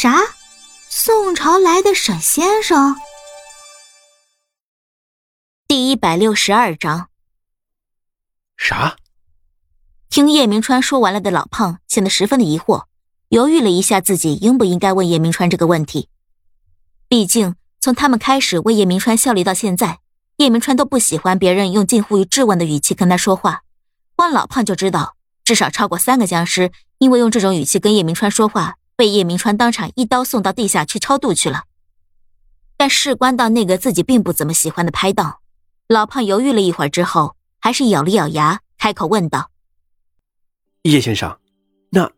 啥？宋朝来的沈先生？第一百六十二章。啥？听叶明川说完了的老胖显得十分的疑惑，犹豫了一下，自己应不应该问叶明川这个问题。毕竟从他们开始为叶明川效力到现在，叶明川都不喜欢别人用近乎于质问的语气跟他说话。光老胖就知道，至少超过三个僵尸因为用这种语气跟叶明川说话，被叶明川当场一刀送到地下去超度去了。但事关到那个自己并不怎么喜欢的拍档，老胖犹豫了一会儿之后，还是咬了咬牙，开口问道。叶先生，那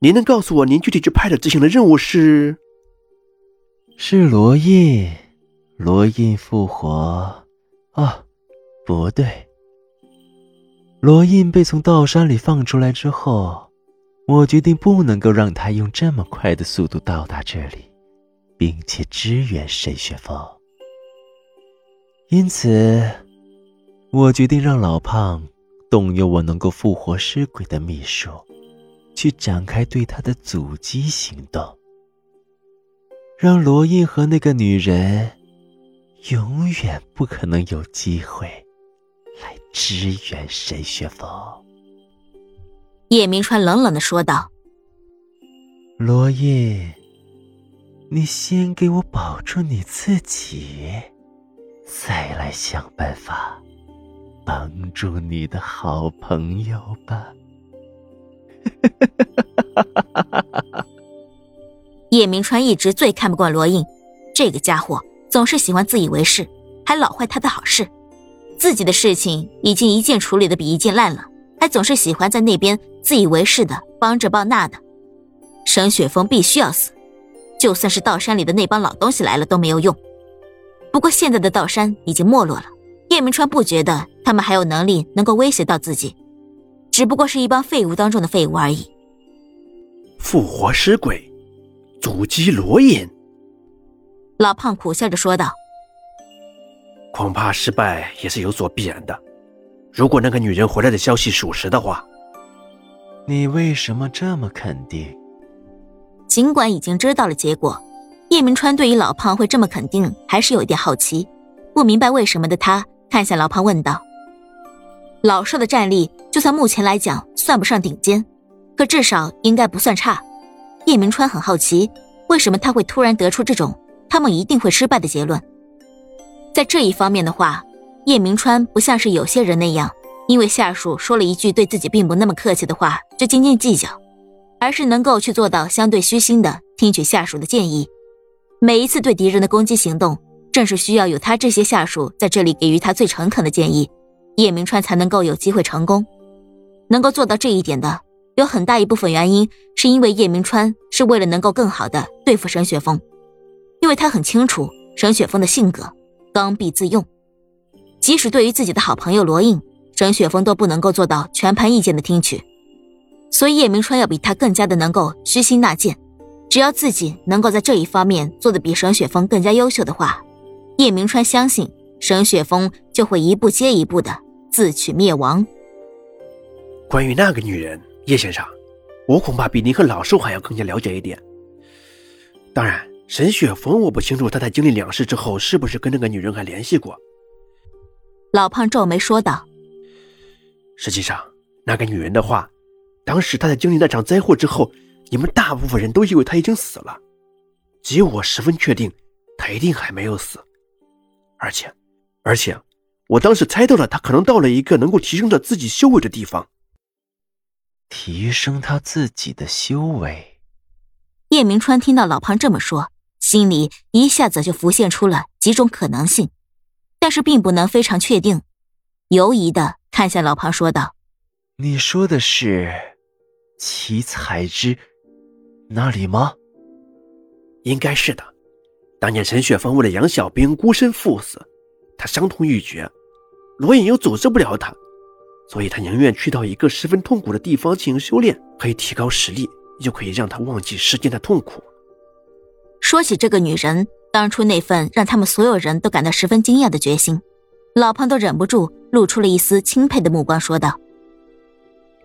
您能告诉我您具体去拍的执行的任务是？是罗印，罗印复活。啊，不对，罗印被从道山里放出来之后，我决定不能够让他用这么快的速度到达这里，并且支援沈雪峰。因此，我决定让老胖。动用我能够复活尸鬼的秘术，去展开对他的阻击行动，让罗印和那个女人永远不可能有机会来支援沈雪峰。叶明川冷冷的说道：“罗印，你先给我保住你自己，再来想办法。”帮助你的好朋友吧。叶明川一直最看不惯罗印，这个家伙总是喜欢自以为是，还老坏他的好事。自己的事情已经一件处理的比一件烂了，还总是喜欢在那边自以为是的帮这帮那的。沈雪峰必须要死，就算是道山里的那帮老东西来了都没有用。不过现在的道山已经没落了。叶明川不觉得他们还有能力能够威胁到自己，只不过是一帮废物当中的废物而已。复活尸鬼，阻击罗隐。老胖苦笑着说道：“恐怕失败也是有所必然的。如果那个女人回来的消息属实的话，你为什么这么肯定？”尽管已经知道了结果，叶明川对于老胖会这么肯定，还是有一点好奇，不明白为什么的他。看向老胖问道：“老少的战力，就算目前来讲算不上顶尖，可至少应该不算差。”叶明川很好奇，为什么他会突然得出这种他们一定会失败的结论。在这一方面的话，叶明川不像是有些人那样，因为下属说了一句对自己并不那么客气的话就斤斤计较，而是能够去做到相对虚心的听取下属的建议。每一次对敌人的攻击行动。正是需要有他这些下属在这里给予他最诚恳的建议，叶明川才能够有机会成功。能够做到这一点的，有很大一部分原因是因为叶明川是为了能够更好的对付沈雪峰，因为他很清楚沈雪峰的性格，刚愎自用。即使对于自己的好朋友罗印，沈雪峰都不能够做到全盘意见的听取，所以叶明川要比他更加的能够虚心纳谏。只要自己能够在这一方面做的比沈雪峰更加优秀的话。叶明川相信沈雪峰就会一步接一步的自取灭亡。关于那个女人，叶先生，我恐怕比您和老寿还要更加了解一点。当然，沈雪峰我不清楚他在经历两世之后是不是跟那个女人还联系过。老胖皱眉说道：“实际上，那个女人的话，当时她在经历那场灾祸之后，你们大部分人都以为她已经死了，只有我十分确定，她一定还没有死。”而且，而且，我当时猜到了，他可能到了一个能够提升着自己修为的地方。提升他自己的修为。叶明川听到老胖这么说，心里一下子就浮现出了几种可能性，但是并不能非常确定，犹疑的看向老庞说道：“你说的是七彩之那里吗？应该是的。”当年陈雪峰为了杨小兵孤身赴死，他伤痛欲绝，罗隐又阻止不了他，所以他宁愿去到一个十分痛苦的地方进行修炼，可以提高实力，又可以让他忘记世间的痛苦。说起这个女人，当初那份让他们所有人都感到十分惊讶的决心，老胖都忍不住露出了一丝钦佩的目光，说道：“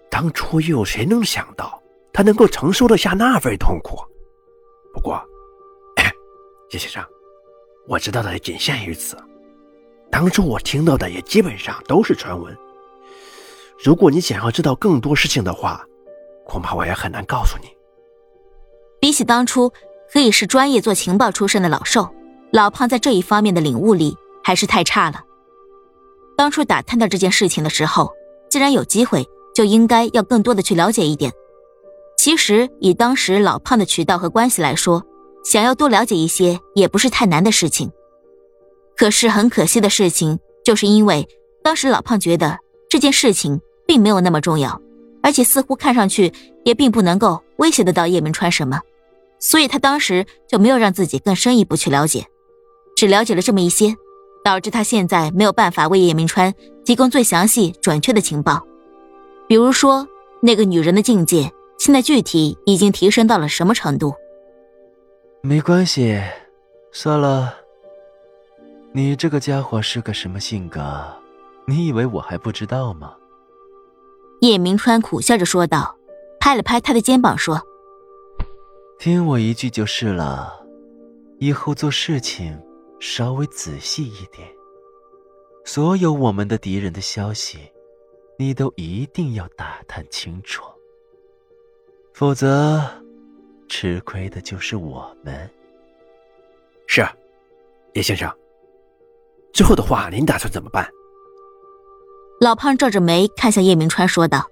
当初又有谁能想到，他能够承受得下那份痛苦？”不过，叶先生，我知道的仅限于此。当初我听到的也基本上都是传闻。如果你想要知道更多事情的话，恐怕我也很难告诉你。比起当初可以是专业做情报出身的老寿，老胖在这一方面的领悟力还是太差了。当初打探到这件事情的时候，既然有机会，就应该要更多的去了解一点。其实以当时老胖的渠道和关系来说，想要多了解一些也不是太难的事情。可是很可惜的事情，就是因为当时老胖觉得这件事情并没有那么重要，而且似乎看上去也并不能够威胁得到叶明川什么，所以他当时就没有让自己更深一步去了解，只了解了这么一些，导致他现在没有办法为叶明川提供最详细准确的情报，比如说那个女人的境界现在具体已经提升到了什么程度。没关系，算了。你这个家伙是个什么性格？你以为我还不知道吗？叶明川苦笑着说道，拍了拍他的肩膀说：“听我一句就是了，以后做事情稍微仔细一点。所有我们的敌人的消息，你都一定要打探清楚，否则吃亏的就是我们。”是，叶先生。之后的话，您打算怎么办？老胖皱着眉看向叶明川，说道：“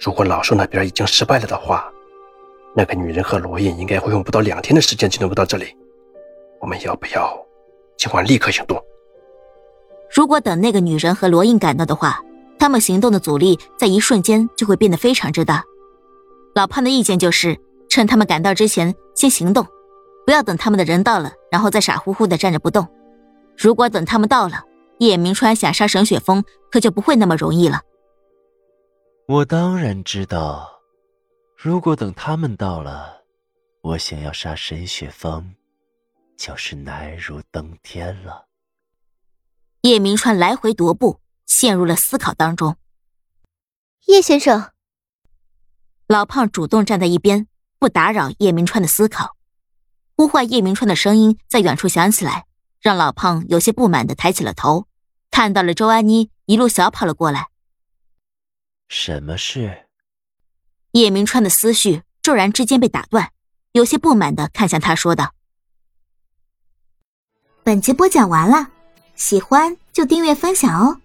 如果老寿那边已经失败了的话，那个女人和罗印应该会用不到两天的时间就能够到这里。我们要不要今晚立刻行动？如果等那个女人和罗印赶到的话，他们行动的阻力在一瞬间就会变得非常之大。老胖的意见就是，趁他们赶到之前先行动，不要等他们的人到了，然后再傻乎乎的站着不动。”如果等他们到了，叶明川想杀沈雪峰，可就不会那么容易了。我当然知道，如果等他们到了，我想要杀沈雪峰，就是难如登天了。叶明川来回踱步，陷入了思考当中。叶先生，老胖主动站在一边，不打扰叶明川的思考。呼唤叶明川的声音在远处响起来。让老胖有些不满的抬起了头，看到了周安妮一路小跑了过来。什么事？叶明川的思绪骤然之间被打断，有些不满的看向他，说道：“本集播讲完了，喜欢就订阅分享哦。”